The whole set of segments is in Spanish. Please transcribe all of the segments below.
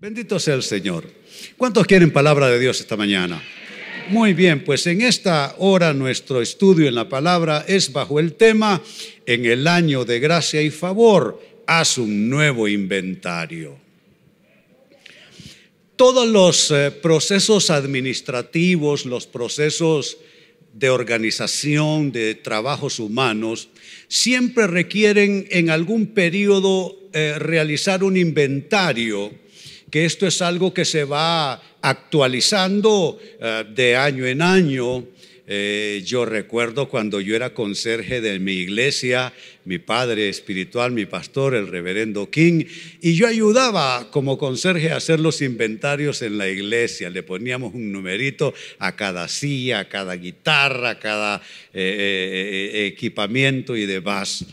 Bendito sea el Señor. ¿Cuántos quieren palabra de Dios esta mañana? Muy bien, pues en esta hora nuestro estudio en la palabra es bajo el tema, en el año de gracia y favor, haz un nuevo inventario. Todos los eh, procesos administrativos, los procesos de organización, de trabajos humanos, siempre requieren en algún periodo eh, realizar un inventario que esto es algo que se va actualizando eh, de año en año. Eh, yo recuerdo cuando yo era conserje de mi iglesia, mi padre espiritual, mi pastor, el reverendo King, y yo ayudaba como conserje a hacer los inventarios en la iglesia. Le poníamos un numerito a cada silla, a cada guitarra, a cada eh, equipamiento y demás.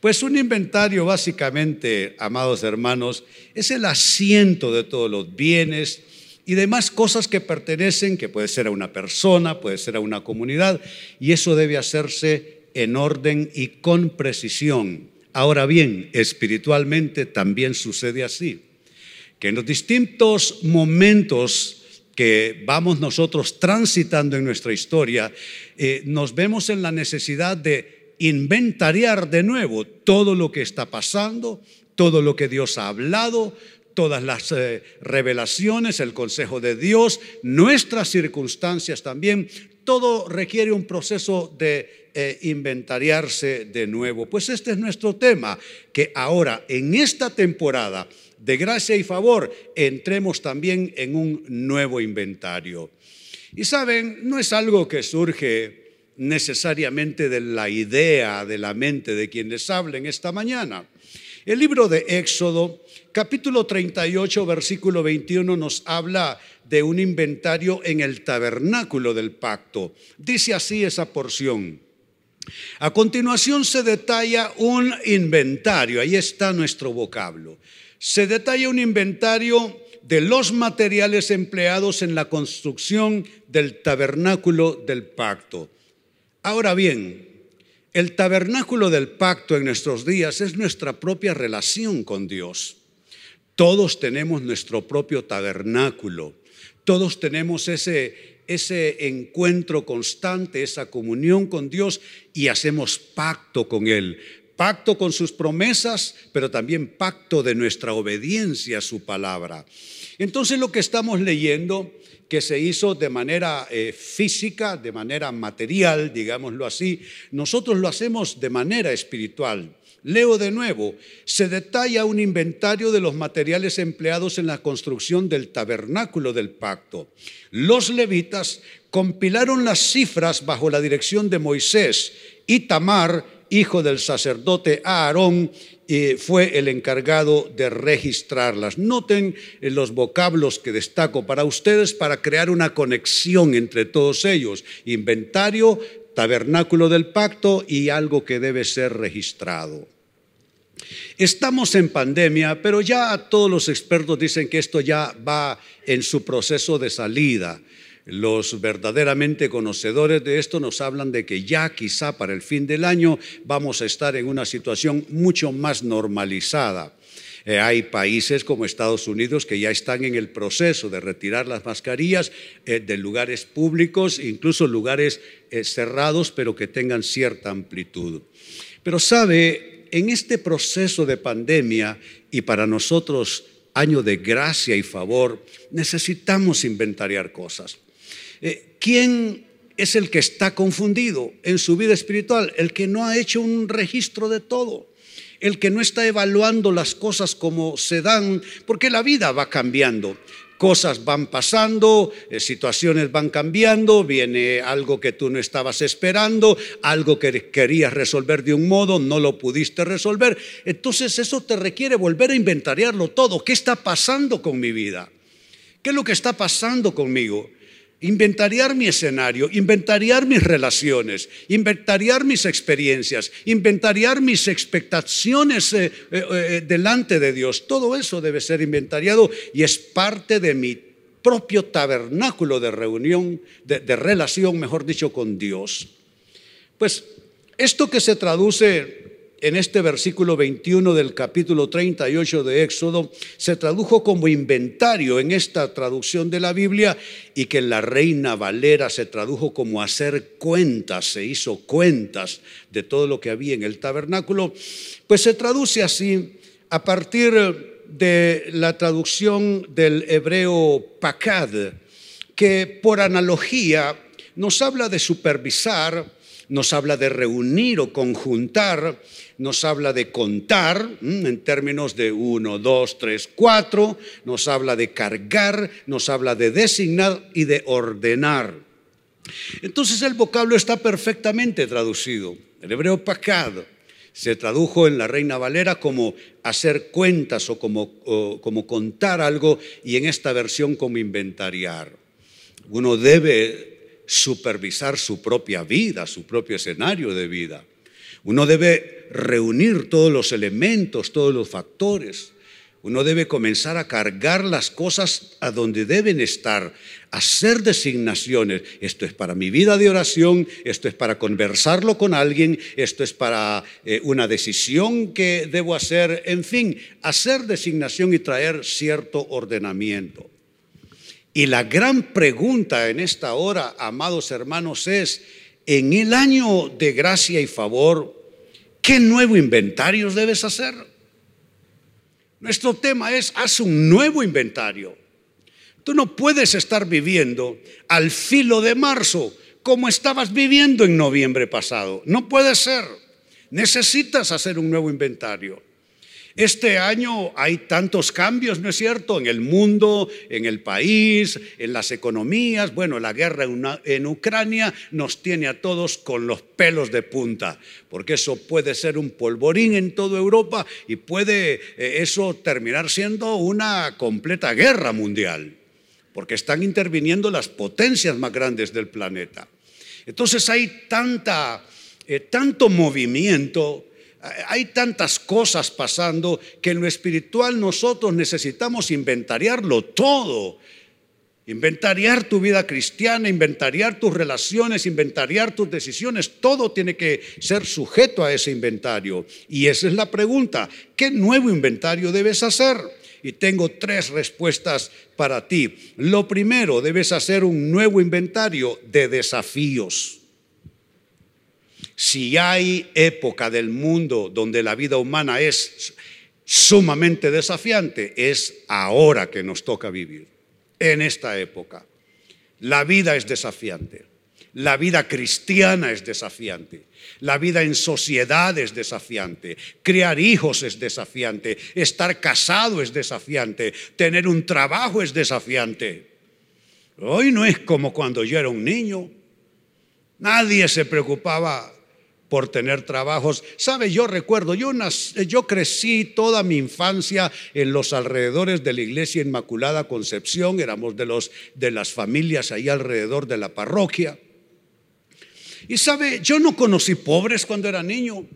Pues un inventario básicamente, amados hermanos, es el asiento de todos los bienes y demás cosas que pertenecen, que puede ser a una persona, puede ser a una comunidad, y eso debe hacerse en orden y con precisión. Ahora bien, espiritualmente también sucede así, que en los distintos momentos que vamos nosotros transitando en nuestra historia, eh, nos vemos en la necesidad de inventariar de nuevo todo lo que está pasando, todo lo que Dios ha hablado, todas las eh, revelaciones, el consejo de Dios, nuestras circunstancias también. Todo requiere un proceso de eh, inventariarse de nuevo. Pues este es nuestro tema, que ahora en esta temporada de gracia y favor entremos también en un nuevo inventario. Y saben, no es algo que surge necesariamente de la idea de la mente de quien les hablen esta mañana. El libro de Éxodo, capítulo 38, versículo 21, nos habla de un inventario en el tabernáculo del pacto. Dice así esa porción. A continuación se detalla un inventario, ahí está nuestro vocablo. Se detalla un inventario de los materiales empleados en la construcción del tabernáculo del pacto. Ahora bien, el tabernáculo del pacto en nuestros días es nuestra propia relación con Dios. Todos tenemos nuestro propio tabernáculo. Todos tenemos ese, ese encuentro constante, esa comunión con Dios y hacemos pacto con Él. Pacto con sus promesas, pero también pacto de nuestra obediencia a su palabra. Entonces lo que estamos leyendo que se hizo de manera eh, física, de manera material, digámoslo así, nosotros lo hacemos de manera espiritual. Leo de nuevo, se detalla un inventario de los materiales empleados en la construcción del tabernáculo del pacto. Los levitas compilaron las cifras bajo la dirección de Moisés y Tamar, hijo del sacerdote Aarón, fue el encargado de registrarlas. Noten eh, los vocablos que destaco para ustedes para crear una conexión entre todos ellos. Inventario, tabernáculo del pacto y algo que debe ser registrado. Estamos en pandemia, pero ya todos los expertos dicen que esto ya va en su proceso de salida. Los verdaderamente conocedores de esto nos hablan de que ya quizá para el fin del año vamos a estar en una situación mucho más normalizada. Eh, hay países como Estados Unidos que ya están en el proceso de retirar las mascarillas eh, de lugares públicos, incluso lugares eh, cerrados, pero que tengan cierta amplitud. Pero sabe, en este proceso de pandemia y para nosotros año de gracia y favor, necesitamos inventariar cosas. Eh, ¿Quién es el que está confundido en su vida espiritual? El que no ha hecho un registro de todo. El que no está evaluando las cosas como se dan, porque la vida va cambiando cosas van pasando, eh, situaciones van cambiando, viene algo que tú no estabas esperando, algo que querías resolver de un modo, no lo pudiste resolver. Entonces eso te requiere volver a inventariarlo todo. ¿Qué está pasando con mi vida? ¿Qué es lo que está pasando conmigo? Inventariar mi escenario, inventariar mis relaciones, inventariar mis experiencias, inventariar mis expectaciones eh, eh, eh, delante de Dios. Todo eso debe ser inventariado y es parte de mi propio tabernáculo de reunión, de, de relación, mejor dicho, con Dios. Pues esto que se traduce en este versículo 21 del capítulo 38 de Éxodo se tradujo como inventario en esta traducción de la Biblia y que en la Reina Valera se tradujo como hacer cuentas, se hizo cuentas de todo lo que había en el tabernáculo, pues se traduce así a partir de la traducción del hebreo pakad, que por analogía nos habla de supervisar, nos habla de reunir o conjuntar, nos habla de contar en términos de uno, dos, tres, cuatro, nos habla de cargar, nos habla de designar y de ordenar. Entonces el vocablo está perfectamente traducido. El hebreo pakad se tradujo en la Reina Valera como hacer cuentas o como, o como contar algo y en esta versión como inventariar. Uno debe supervisar su propia vida, su propio escenario de vida. Uno debe reunir todos los elementos, todos los factores. Uno debe comenzar a cargar las cosas a donde deben estar, hacer designaciones. Esto es para mi vida de oración, esto es para conversarlo con alguien, esto es para eh, una decisión que debo hacer, en fin, hacer designación y traer cierto ordenamiento. Y la gran pregunta en esta hora, amados hermanos, es, en el año de gracia y favor, ¿qué nuevo inventario debes hacer? Nuestro tema es, haz un nuevo inventario. Tú no puedes estar viviendo al filo de marzo como estabas viviendo en noviembre pasado. No puede ser. Necesitas hacer un nuevo inventario. Este año hay tantos cambios, ¿no es cierto? En el mundo, en el país, en las economías. Bueno, la guerra en Ucrania nos tiene a todos con los pelos de punta, porque eso puede ser un polvorín en toda Europa y puede eh, eso terminar siendo una completa guerra mundial, porque están interviniendo las potencias más grandes del planeta. Entonces hay tanta, eh, tanto movimiento hay tantas cosas pasando que en lo espiritual nosotros necesitamos inventariarlo todo. Inventariar tu vida cristiana, inventariar tus relaciones, inventariar tus decisiones, todo tiene que ser sujeto a ese inventario. Y esa es la pregunta, ¿qué nuevo inventario debes hacer? Y tengo tres respuestas para ti. Lo primero, debes hacer un nuevo inventario de desafíos. Si hay época del mundo donde la vida humana es sumamente desafiante, es ahora que nos toca vivir, en esta época. La vida es desafiante, la vida cristiana es desafiante, la vida en sociedad es desafiante, criar hijos es desafiante, estar casado es desafiante, tener un trabajo es desafiante. Hoy no es como cuando yo era un niño. Nadie se preocupaba por tener trabajos. Sabe, yo recuerdo, yo, crecí toda mi infancia en los alrededores de la iglesia Inmaculada Concepción, éramos de, los, de las familias ahí alrededor de la parroquia. Y sabe, yo no conocí pobres cuando era niño,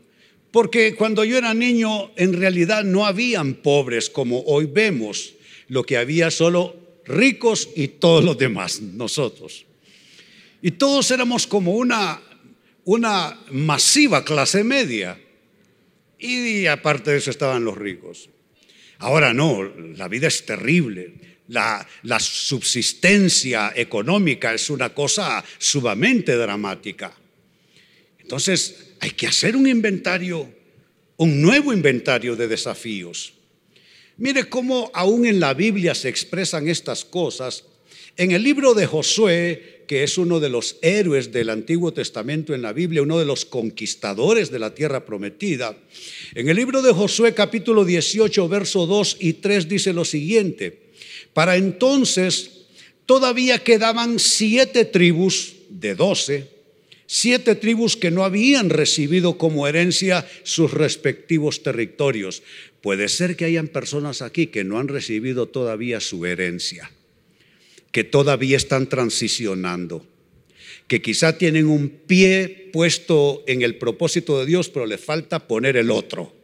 porque cuando yo era niño en realidad no habían pobres como hoy vemos, lo que había solo ricos y todos los demás, nosotros. Y todos éramos como una una masiva clase media. Y aparte de eso estaban los ricos. Ahora no, la vida es terrible. La, la, subsistencia económica es una cosa sumamente dramática. Entonces hay que hacer un inventario, un nuevo inventario de desafíos. Mire cómo aún en la Biblia se expresan estas cosas. En el libro de Josué que es uno de los héroes del Antiguo Testamento en la Biblia, uno de los conquistadores de la tierra prometida. En el libro de Josué capítulo 18, verso 2 y 3 dice lo siguiente, para entonces todavía quedaban siete tribus de doce, siete tribus que no habían recibido como herencia sus respectivos territorios. Puede ser que hayan personas aquí que no han recibido todavía su herencia que todavía están transicionando, que quizá tienen un pie puesto en el propósito de Dios, pero le falta poner el otro.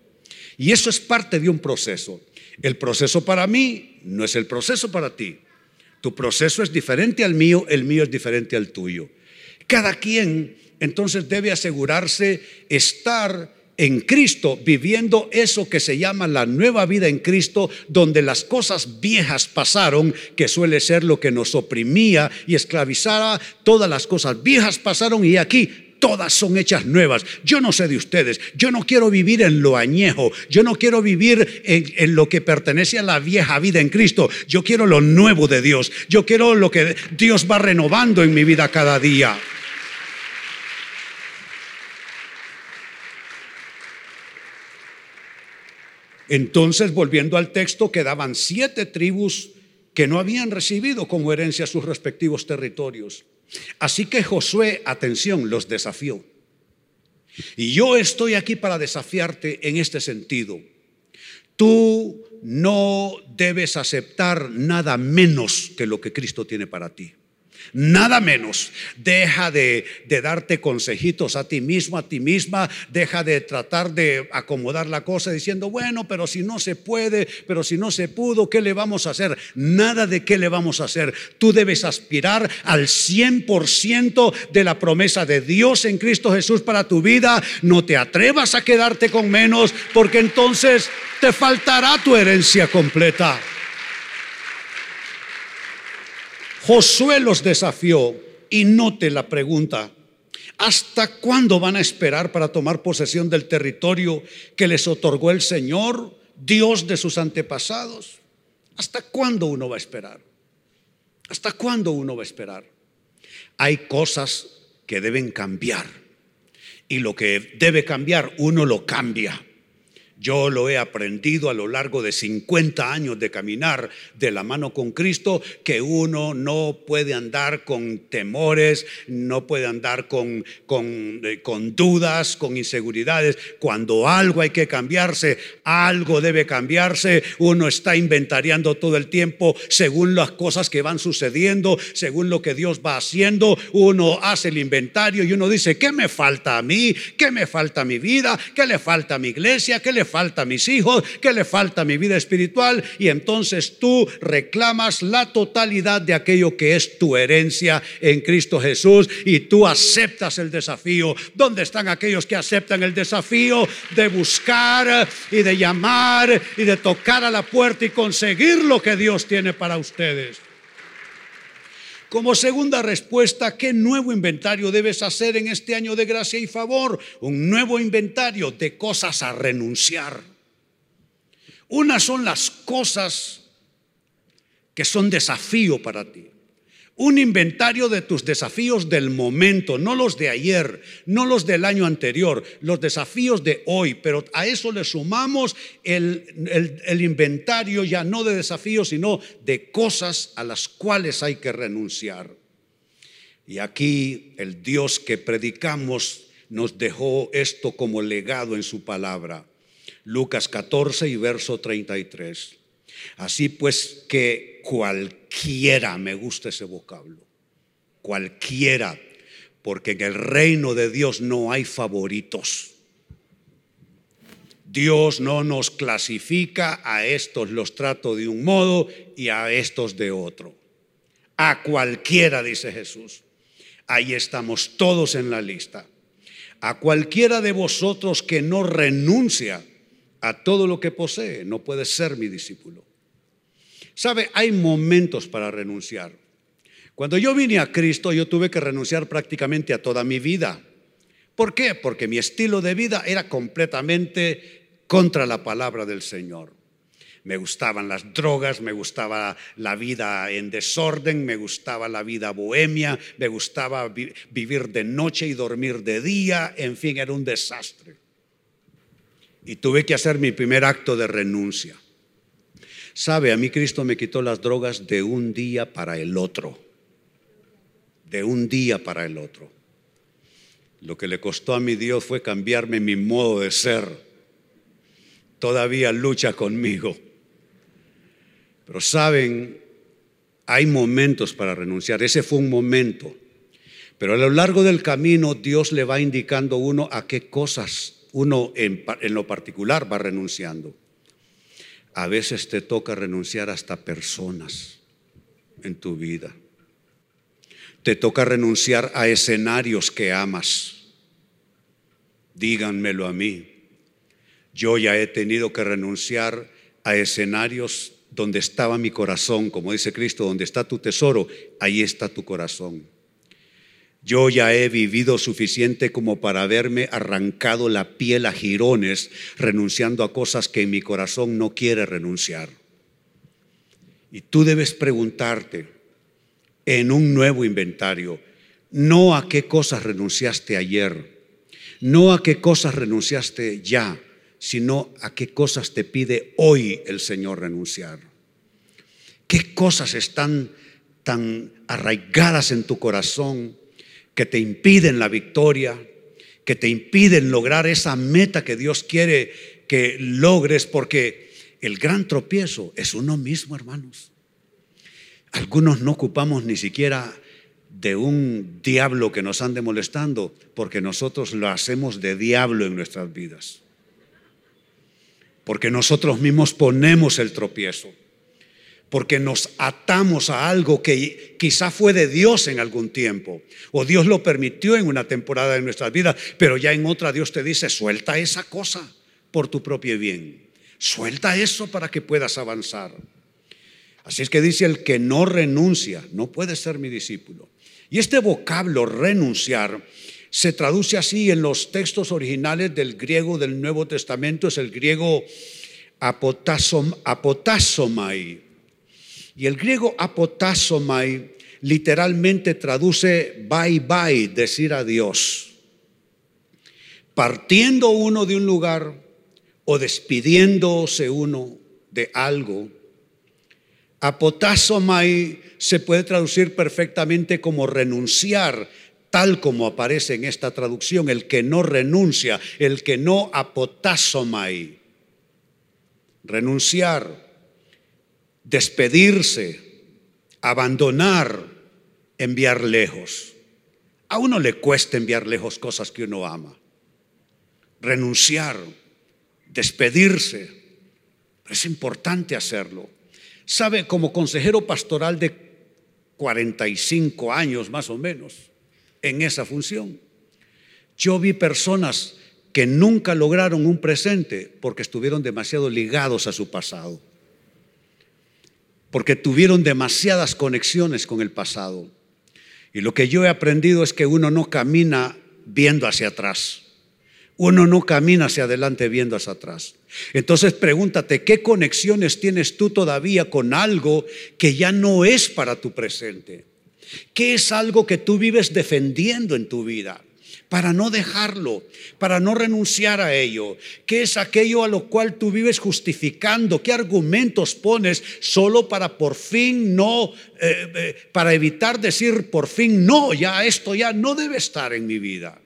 Y eso es parte de un proceso. El proceso para mí no es el proceso para ti. Tu proceso es diferente al mío, el mío es diferente al tuyo. Cada quien entonces debe asegurarse estar en Cristo, viviendo eso que se llama la nueva vida en Cristo, donde las cosas viejas pasaron, que suele ser lo que nos oprimía y esclavizaba, todas las cosas viejas pasaron y aquí todas son hechas nuevas. Yo no sé de ustedes, yo no quiero vivir en lo añejo, yo no quiero vivir en, lo que pertenece a la vieja vida en Cristo, yo quiero lo nuevo de Dios, yo quiero lo que Dios va renovando en mi vida cada día. Entonces, volviendo al texto, quedaban siete tribus que no habían recibido como herencia sus respectivos territorios. Así que Josué, atención, los desafió. Y yo estoy aquí para desafiarte en este sentido. Tú no debes aceptar nada menos que lo que Cristo tiene para ti. Nada menos. Deja de, darte consejitos a ti mismo, a ti misma. Deja de tratar de acomodar la cosa diciendo, bueno, pero si no se puede, pero si no se pudo, ¿qué le vamos a hacer? Nada de qué le vamos a hacer. Tú debes aspirar al 100% de la promesa de Dios en Cristo Jesús para tu vida. No te atrevas a quedarte con menos porque entonces te faltará tu herencia completa. Josué los desafió y note la pregunta, ¿hasta cuándo van a esperar para tomar posesión del territorio que les otorgó el Señor, Dios de sus antepasados? ¿Hasta cuándo uno va a esperar? ¿Hasta cuándo uno va a esperar? Hay cosas que deben cambiar y lo que debe cambiar uno lo cambia. Yo lo he aprendido a lo largo de 50 años de caminar de la mano con Cristo, que uno no puede andar con temores, no puede andar con, con, eh, con, dudas, con inseguridades. Cuando algo hay que cambiarse, algo debe cambiarse. Uno está inventariando todo el tiempo según las cosas que van sucediendo, según lo que Dios va haciendo. Uno hace el inventario y uno dice, ¿qué me falta a mí? ¿Qué me falta a mi vida? ¿Qué le falta a mi iglesia? ¿Qué le falta a mis hijos, que le falta a mi vida espiritual y entonces tú reclamas la totalidad de aquello que es tu herencia en Cristo Jesús y tú aceptas el desafío. ¿Dónde están aquellos que aceptan el desafío de buscar y de llamar y de tocar a la puerta y conseguir lo que Dios tiene para ustedes? Como segunda respuesta, ¿qué nuevo inventario debes hacer en este año de gracia y favor? Un nuevo inventario de cosas a renunciar. Una son las cosas que son desafío para ti un inventario de tus desafíos del momento, no los de ayer, no los del año anterior, los desafíos de hoy, pero a eso le sumamos el, el, inventario ya no de desafíos, sino de cosas a las cuales hay que renunciar. Y aquí el Dios que predicamos nos dejó esto como legado en su palabra. Lucas 14 y verso 33. Así pues que cualquiera, me gusta ese vocablo, cualquiera, porque en el reino de Dios no hay favoritos. Dios no nos clasifica, a estos los trato de un modo y a estos de otro. A cualquiera, dice Jesús. Ahí estamos todos en la lista. A cualquiera de vosotros que no renuncia a todo lo que posee, no puede ser mi discípulo. Sabe, hay momentos para renunciar. Cuando yo vine a Cristo, yo tuve que renunciar prácticamente a toda mi vida. ¿Por qué? Porque mi estilo de vida era completamente contra la palabra del Señor. Me gustaban las drogas, me gustaba la vida en desorden, me gustaba la vida bohemia, me gustaba vivir de noche y dormir de día, en fin, era un desastre. Y tuve que hacer mi primer acto de renuncia. Sabe, a mí Cristo me quitó las drogas de un día para el otro. De un día para el otro. Lo que le costó a mi Dios fue cambiarme mi modo de ser. Todavía lucha conmigo. Pero saben, hay momentos para renunciar. Ese fue un momento. Pero a lo largo del camino Dios le va indicando uno a qué cosas uno en, en lo particular va renunciando. A veces te toca renunciar hasta personas en tu vida. Te toca renunciar a escenarios que amas. Díganmelo a mí. Yo ya he tenido que renunciar a escenarios donde estaba mi corazón, como dice Cristo, donde está tu tesoro, ahí está tu corazón. Yo ya he vivido suficiente como para haberme arrancado la piel a jirones, renunciando a cosas que mi corazón no quiere renunciar. Y tú debes preguntarte en un nuevo inventario, no a qué cosas renunciaste ayer, no a qué cosas renunciaste ya, sino a qué cosas te pide hoy el Señor renunciar. ¿Qué cosas están tan arraigadas en tu corazón que te impiden la victoria, que te impiden lograr esa meta que Dios quiere que logres? Porque el gran tropiezo es uno mismo, hermanos. Algunos no ocupamos ni siquiera de un diablo que nos ande molestando, porque nosotros lo hacemos de diablo en nuestras vidas. Porque nosotros mismos ponemos el tropiezo. Porque nos atamos a algo que quizá fue de Dios en algún tiempo. O Dios lo permitió en una temporada de nuestras vidas. Pero ya en otra Dios te dice, suelta esa cosa por tu propio bien. Suelta eso para que puedas avanzar. Así es que dice el que no renuncia, no puede ser mi discípulo. Y este vocablo renunciar se traduce así en los textos originales del griego del Nuevo Testamento, es el griego apotasomai. Y el griego apotasomai literalmente traduce bye bye, decir adiós. Partiendo uno de un lugar o despidiéndose uno de algo, apotasomai se puede traducir perfectamente como renunciar, tal como aparece en esta traducción, el que no renuncia, el que no apotasomai. Renunciar, despedirse, abandonar, enviar lejos. A uno le cuesta enviar lejos cosas que uno ama. Renunciar, despedirse, es importante hacerlo. Sabe, como consejero pastoral de 45 años más o menos en esa función. Yo vi personas que nunca lograron un presente porque estuvieron demasiado ligados a su pasado, porque tuvieron demasiadas conexiones con el pasado. Y lo que yo he aprendido es que uno no camina viendo hacia atrás. Uno no camina hacia adelante viendo hacia atrás. Entonces pregúntate, ¿qué conexiones tienes tú todavía con algo que ya no es para tu presente? ¿Qué es algo que tú vives defendiendo en tu vida? Para no dejarlo, para no renunciar a ello. ¿Qué es aquello a lo cual tú vives justificando? ¿Qué argumentos pones solo para por fin no, eh, eh, para evitar decir por fin no, ya esto ya no debe estar en mi vida?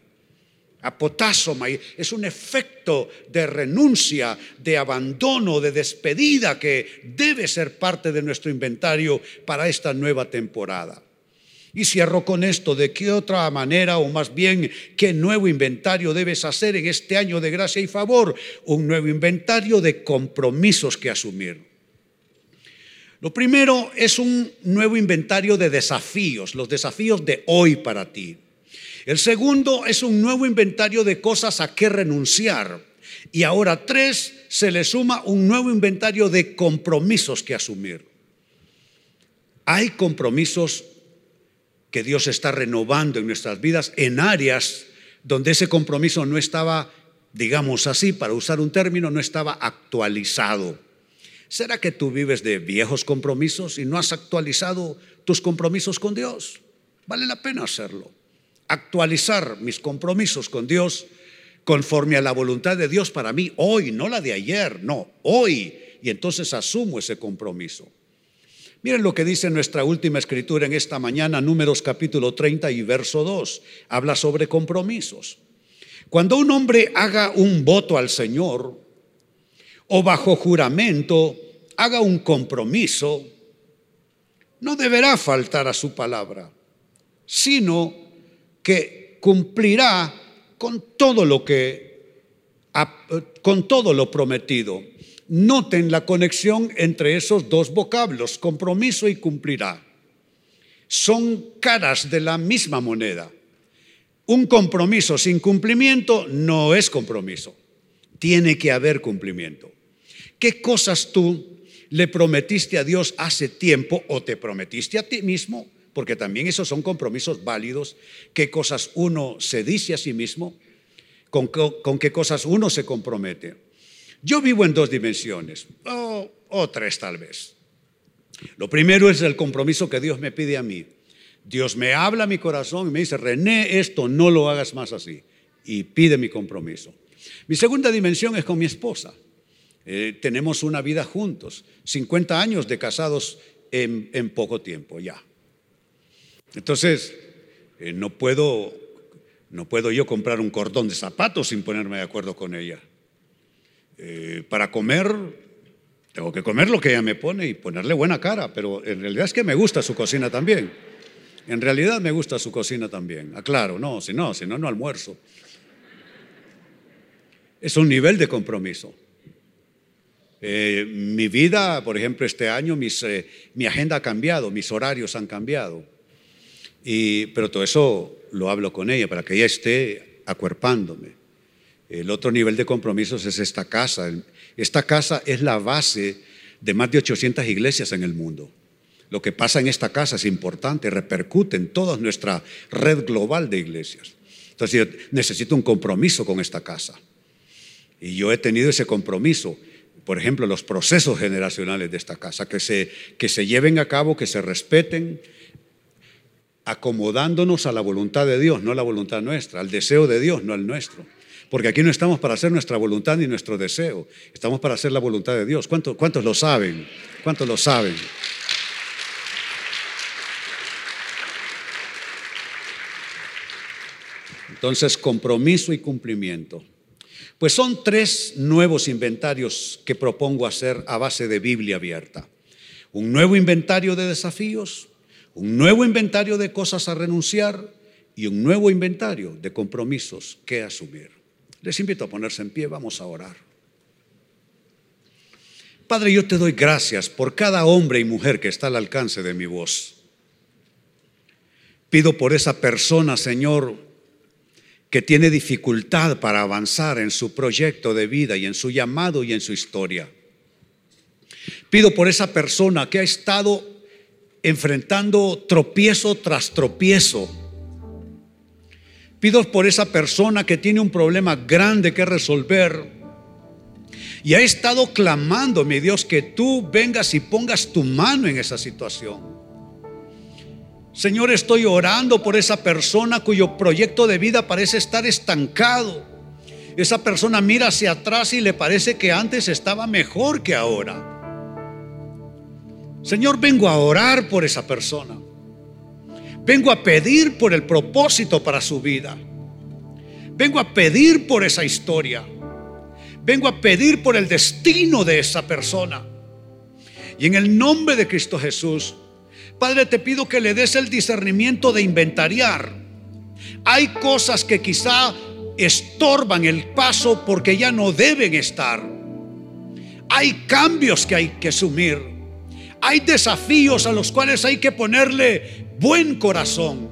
apotásoma, es un efecto de renuncia, de abandono, de despedida que debe ser parte de nuestro inventario para esta nueva temporada. Y cierro con esto, ¿de qué otra manera o más bien qué nuevo inventario debes hacer en este año de gracia y favor? Un nuevo inventario de compromisos que asumir. Lo primero es un nuevo inventario de desafíos, los desafíos de hoy para ti. El segundo es un nuevo inventario de cosas a que renunciar. Y ahora tres, se le suma un nuevo inventario de compromisos que asumir. Hay compromisos que Dios está renovando en nuestras vidas en áreas donde ese compromiso no estaba, digamos así, para usar un término, no estaba actualizado. ¿Será que tú vives de viejos compromisos y no has actualizado tus compromisos con Dios? Vale la pena hacerlo actualizar mis compromisos con Dios conforme a la voluntad de Dios para mí hoy, no la de ayer, no, hoy. Y entonces asumo ese compromiso. Miren lo que dice nuestra última escritura en esta mañana, números capítulo 30 y verso 2. Habla sobre compromisos. Cuando un hombre haga un voto al Señor o bajo juramento haga un compromiso, no deberá faltar a su palabra, sino que cumplirá con todo lo que con todo lo prometido. Noten la conexión entre esos dos vocablos, compromiso y cumplirá. Son caras de la misma moneda. Un compromiso sin cumplimiento no es compromiso. tiene que haber cumplimiento. ¿Qué cosas tú le prometiste a Dios hace tiempo o te prometiste a ti mismo? Porque también esos son compromisos válidos. ¿Qué cosas uno se dice a sí mismo? ¿Con, qué cosas uno se compromete? Yo vivo en dos dimensiones, o tres tal vez. Lo primero es el compromiso que Dios me pide a mí. Dios me habla a mi corazón y me dice, René, esto no lo hagas más así. Y pide mi compromiso. Mi segunda dimensión es con mi esposa. Eh, tenemos una vida juntos, 50 años de casados en, poco tiempo ya. Entonces, eh, no, puedo, no puedo yo comprar un cordón de zapatos sin ponerme de acuerdo con ella. Eh, para comer, tengo que comer lo que ella me pone y ponerle buena cara, pero en realidad es que me gusta su cocina también. En realidad me gusta su cocina también. Aclaro, no, si no, si no, no almuerzo. Es un nivel de compromiso. Eh, mi vida, por ejemplo, este año, eh, mi agenda ha cambiado, mis horarios han cambiado. Y, pero todo eso lo hablo con ella para que ella esté acuerpándome. El otro nivel de compromisos es esta casa. Esta casa es la base de más de 800 iglesias en el mundo. Lo que pasa en esta casa es importante, repercute en toda nuestra red global de iglesias. Entonces yo necesito un compromiso con esta casa. Y yo he tenido ese compromiso por ejemplo, los procesos generacionales de esta casa, que se, que se lleven a cabo, que se respeten, acomodándonos a la voluntad de Dios, no a la voluntad nuestra, al deseo de Dios, no al nuestro. Porque aquí no estamos para hacer nuestra voluntad ni nuestro deseo, estamos para hacer la voluntad de Dios. ¿Cuántos, cuántos lo saben? ¿Cuántos lo saben? Entonces, compromiso y cumplimiento. Pues son tres nuevos inventarios que propongo hacer a base de Biblia abierta. Un nuevo inventario de desafíos, un nuevo inventario de cosas a renunciar y un nuevo inventario de compromisos que asumir. Les invito a ponerse en pie, vamos a orar. Padre, yo te doy gracias por cada hombre y mujer que está al alcance de mi voz. Pido por esa persona, Señor, que tiene dificultad para avanzar en su proyecto de vida y en su llamado y en su historia. Pido por esa persona que ha estado enfrentando tropiezo tras tropiezo. Pido por esa persona que tiene un problema grande que resolver y ha estado clamando, mi Dios, que tú vengas y pongas tu mano en esa situación. Señor, estoy orando por esa persona cuyo proyecto de vida parece estar estancado. Esa persona mira hacia atrás y le parece que antes estaba mejor que ahora. Señor, vengo a orar por esa persona. Vengo a pedir por el propósito para su vida. Vengo a pedir por esa historia. Vengo a pedir por el destino de esa persona. Y en el nombre de Cristo Jesús, Padre, te pido que le des el discernimiento de inventariar. Hay cosas que quizá estorban el paso porque ya no deben estar. Hay cambios que hay que asumir. Hay desafíos a los cuales hay que ponerle buen corazón.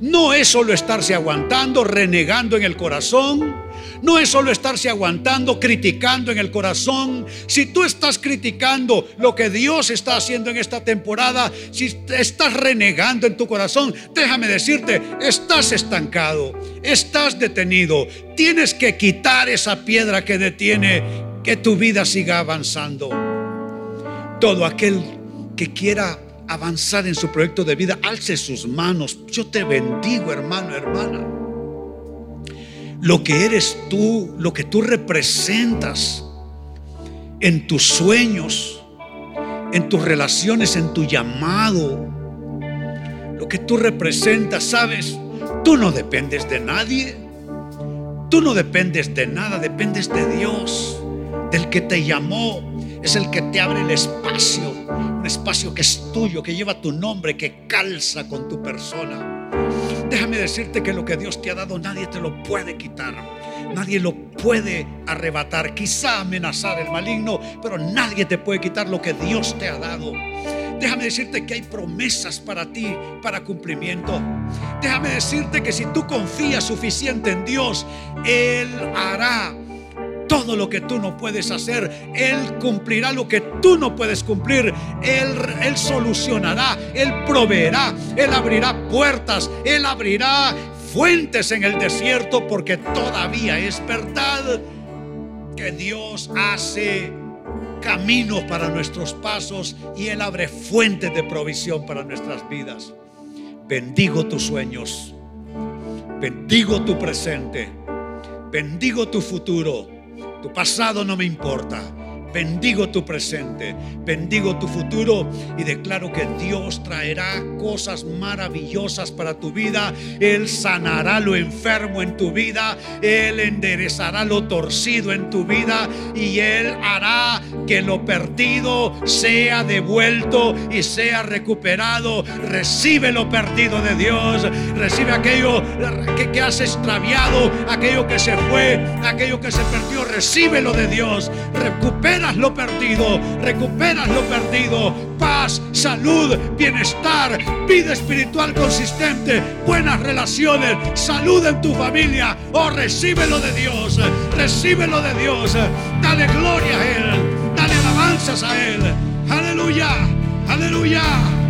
No es solo estarse aguantando, renegando en el corazón no es solo estarse aguantando, criticando en el corazón. Si tú estás criticando lo que Dios está haciendo en esta temporada, si estás renegando en tu corazón, déjame decirte, estás estancado, estás detenido. Tienes que quitar esa piedra que detiene que tu vida siga avanzando. Todo aquel que quiera avanzar en su proyecto de vida, alce sus manos. Yo te bendigo, hermano, hermana. Lo que eres tú, lo que tú representas en tus sueños, en tus relaciones, en tu llamado, lo que tú representas, sabes, tú no dependes de nadie, tú no dependes de nada, dependes de Dios, del que te llamó, es el que te abre el espacio, espacio que es tuyo, que lleva tu nombre, que calza con tu persona. Déjame decirte que lo que Dios te ha dado nadie te lo puede quitar. Nadie lo puede arrebatar, quizá amenazar el maligno, pero nadie te puede quitar lo que Dios te ha dado. Déjame decirte que hay promesas para ti, para cumplimiento. Déjame decirte que si tú confías suficiente en Dios, Él hará todo lo que tú no puedes hacer. Él cumplirá lo que tú no puedes cumplir. Él, él solucionará, Él proveerá, Él abrirá puertas, Él abrirá fuentes en el desierto porque todavía es verdad que Dios hace caminos para nuestros pasos y Él abre fuentes de provisión para nuestras vidas. Bendigo tus sueños, bendigo tu presente, bendigo tu futuro. Tu pasado no me importa. Bendigo tu presente, bendigo tu futuro y declaro que Dios traerá cosas maravillosas para tu vida. Él sanará lo enfermo en tu vida, Él enderezará lo torcido en tu vida y Él hará que lo perdido sea devuelto y sea recuperado. Recibe lo perdido de Dios, recibe aquello que, has extraviado, aquello que se fue, aquello que se perdió. Recibe lo de Dios, recupera lo perdido, recuperas lo perdido, paz, salud, bienestar, vida espiritual consistente, buenas relaciones, salud en tu familia. Oh, recibe lo de Dios, recibe lo de Dios, dale gloria a Él, dale alabanzas a Él. Aleluya, aleluya.